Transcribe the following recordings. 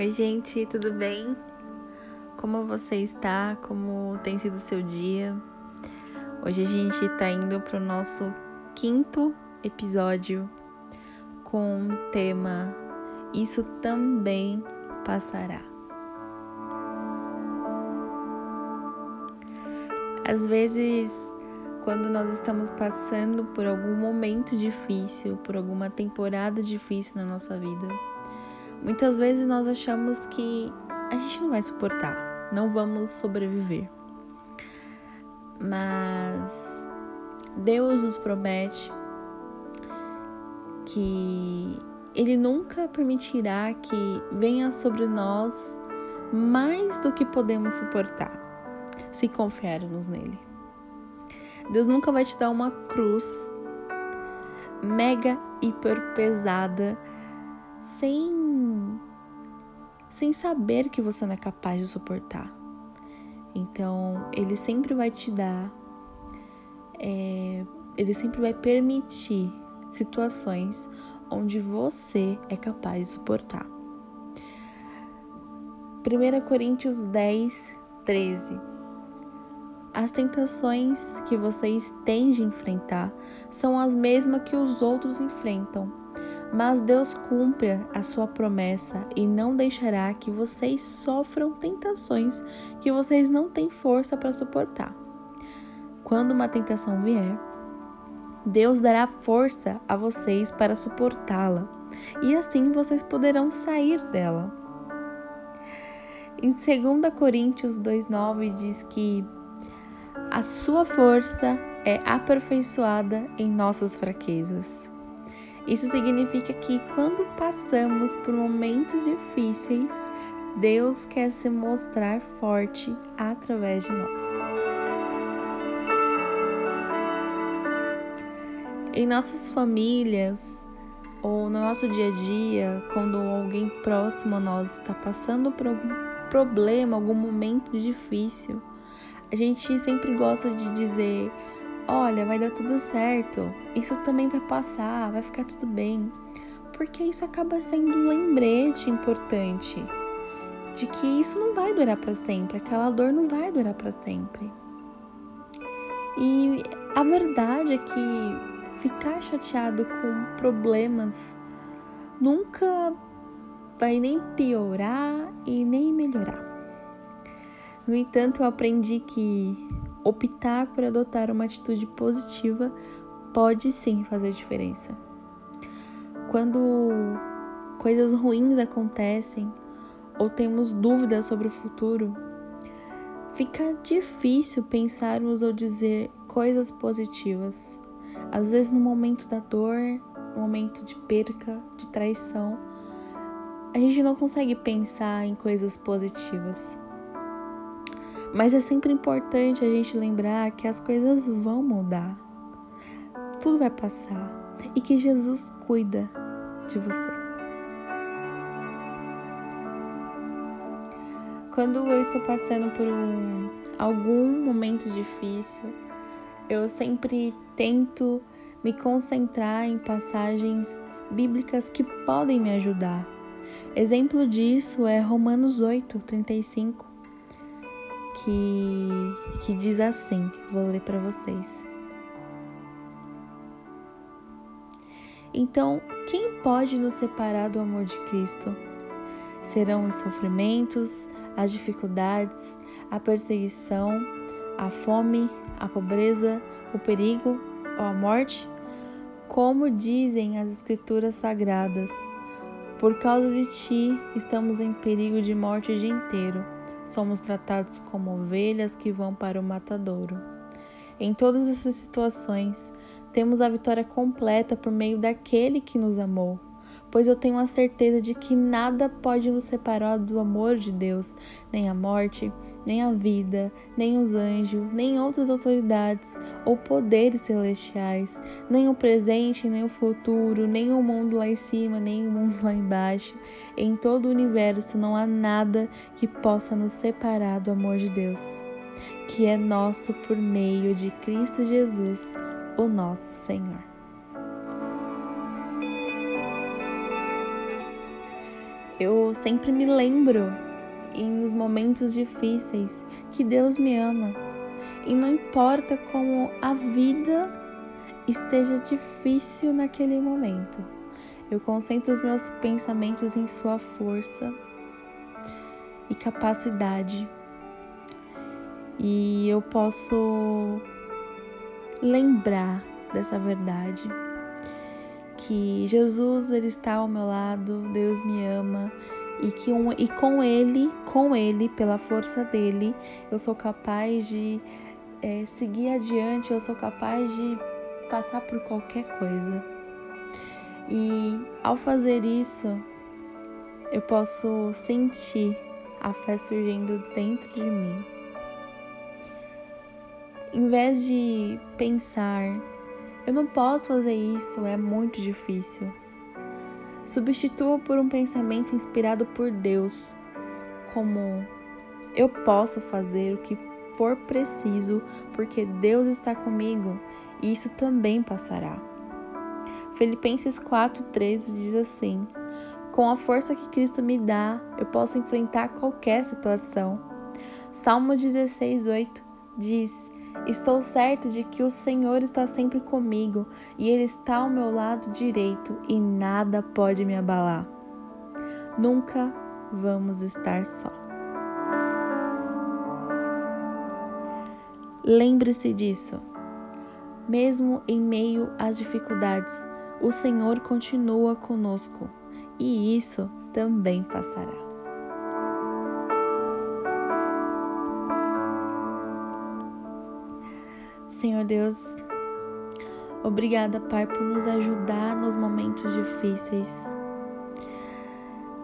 Oi, gente, tudo bem? Como você está? Como tem sido o seu dia? Hoje a gente está indo para o nosso quinto episódio com o tema Isso também passará. Às vezes, quando nós estamos passando por algum momento difícil, por alguma temporada difícil na nossa vida, Muitas vezes nós achamos que a gente não vai suportar, não vamos sobreviver. Mas Deus nos promete que Ele nunca permitirá que venha sobre nós mais do que podemos suportar, se confiarmos nele. Deus nunca vai te dar uma cruz mega hiper pesada sem sem saber que você não é capaz de suportar. Então, ele sempre vai te dar, é, ele sempre vai permitir situações onde você é capaz de suportar. 1 Coríntios 10, 13. As tentações que vocês têm de enfrentar são as mesmas que os outros enfrentam, mas Deus cumpre a sua promessa e não deixará que vocês sofram tentações que vocês não têm força para suportar. Quando uma tentação vier, Deus dará força a vocês para suportá-la, e assim vocês poderão sair dela. Em 2 Coríntios 2,9 diz que a sua força é aperfeiçoada em nossas fraquezas. Isso significa que quando passamos por momentos difíceis, Deus quer se mostrar forte através de nós. Em nossas famílias ou no nosso dia a dia, quando alguém próximo a nós está passando por algum problema, algum momento difícil, a gente sempre gosta de dizer: Olha, vai dar tudo certo, isso também vai passar, vai ficar tudo bem. Porque isso acaba sendo um lembrete importante de que isso não vai durar para sempre, aquela dor não vai durar para sempre. E a verdade é que ficar chateado com problemas nunca vai nem piorar e nem melhorar. No entanto, eu aprendi que optar por adotar uma atitude positiva pode sim fazer diferença. Quando coisas ruins acontecem ou temos dúvidas sobre o futuro, fica difícil pensarmos ou dizer coisas positivas. Às vezes, no momento da dor, no momento de perca, de traição, a gente não consegue pensar em coisas positivas. Mas é sempre importante a gente lembrar que as coisas vão mudar. Tudo vai passar e que Jesus cuida de você. Quando eu estou passando por um, algum momento difícil, eu sempre tento me concentrar em passagens bíblicas que podem me ajudar. Exemplo disso é Romanos 8, 35 que, que diz assim: vou ler para vocês. Então, quem pode nos separar do amor de Cristo? Serão os sofrimentos, as dificuldades, a perseguição, a fome, a pobreza, o perigo ou a morte? Como dizem as Escrituras Sagradas, por causa de ti estamos em perigo de morte o dia inteiro somos tratados como ovelhas que vão para o matadouro. Em todas essas situações, temos a vitória completa por meio daquele que nos amou pois eu tenho a certeza de que nada pode nos separar do amor de Deus, nem a morte, nem a vida, nem os anjos, nem outras autoridades ou poderes celestiais, nem o presente, nem o futuro, nem o mundo lá em cima, nem o mundo lá embaixo. Em todo o universo não há nada que possa nos separar do amor de Deus, que é nosso por meio de Cristo Jesus, o nosso Senhor. Eu sempre me lembro, nos momentos difíceis, que Deus me ama. E não importa como a vida esteja difícil naquele momento, eu concentro os meus pensamentos em Sua força e capacidade. E eu posso lembrar dessa verdade que Jesus ele está ao meu lado, Deus me ama e que um, e com ele, com ele, pela força dele, eu sou capaz de é, seguir adiante, eu sou capaz de passar por qualquer coisa. E ao fazer isso, eu posso sentir a fé surgindo dentro de mim. Em vez de pensar, eu não posso fazer isso, é muito difícil. Substitua por um pensamento inspirado por Deus, como eu posso fazer o que for preciso, porque Deus está comigo e isso também passará. Filipenses 4:13 diz assim: Com a força que Cristo me dá, eu posso enfrentar qualquer situação. Salmo 16:8 diz: Estou certo de que o Senhor está sempre comigo e Ele está ao meu lado direito e nada pode me abalar. Nunca vamos estar só. Lembre-se disso. Mesmo em meio às dificuldades, o Senhor continua conosco e isso também passará. Senhor Deus, obrigada, Pai, por nos ajudar nos momentos difíceis.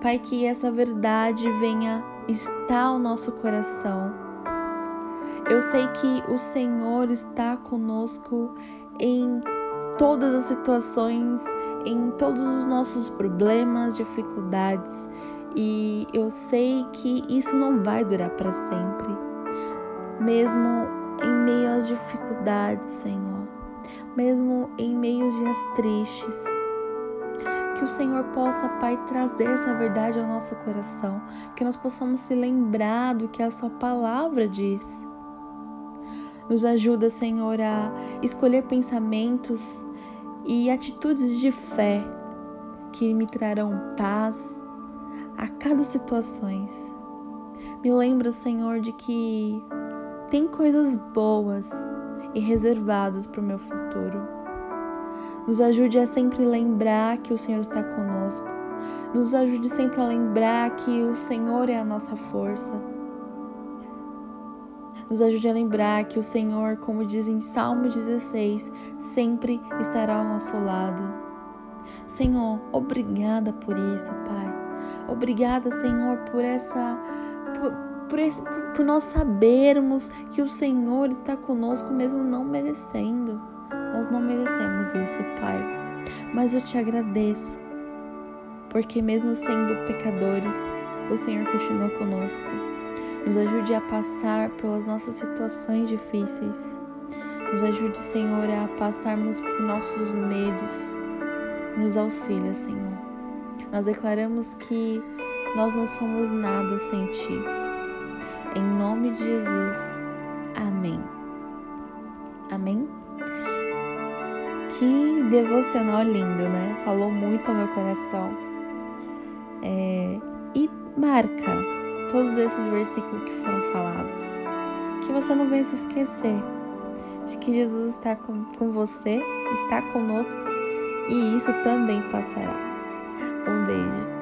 Pai, que essa verdade venha estar ao nosso coração. Eu sei que o Senhor está conosco em todas as situações, em todos os nossos problemas, dificuldades, e eu sei que isso não vai durar para sempre. Mesmo em meio às dificuldades, Senhor, mesmo em meio aos dias tristes. Que o Senhor possa, Pai, trazer essa verdade ao nosso coração, que nós possamos se lembrar do que a Sua palavra diz. Nos ajuda, Senhor, a escolher pensamentos e atitudes de fé que me trarão paz a cada situação. Me lembra, Senhor, de que tem coisas boas e reservadas para o meu futuro. Nos ajude a sempre lembrar que o Senhor está conosco. Nos ajude sempre a lembrar que o Senhor é a nossa força. Nos ajude a lembrar que o Senhor, como diz em Salmo 16, sempre estará ao nosso lado. Senhor, obrigada por isso, Pai. Obrigada, Senhor, por essa por, por, esse, por nós sabermos que o Senhor está conosco mesmo não merecendo. Nós não merecemos isso, Pai. Mas eu te agradeço, porque mesmo sendo pecadores, o Senhor continua conosco. Nos ajude a passar pelas nossas situações difíceis. Nos ajude, Senhor, a passarmos por nossos medos. Nos auxilia, Senhor. Nós declaramos que nós não somos nada sem Ti. Em nome de Jesus. Amém. Amém? Que devocional lindo, né? Falou muito ao meu coração. É, e marca todos esses versículos que foram falados. Que você não venha se esquecer de que Jesus está com, com você, está conosco e isso também passará. Um beijo.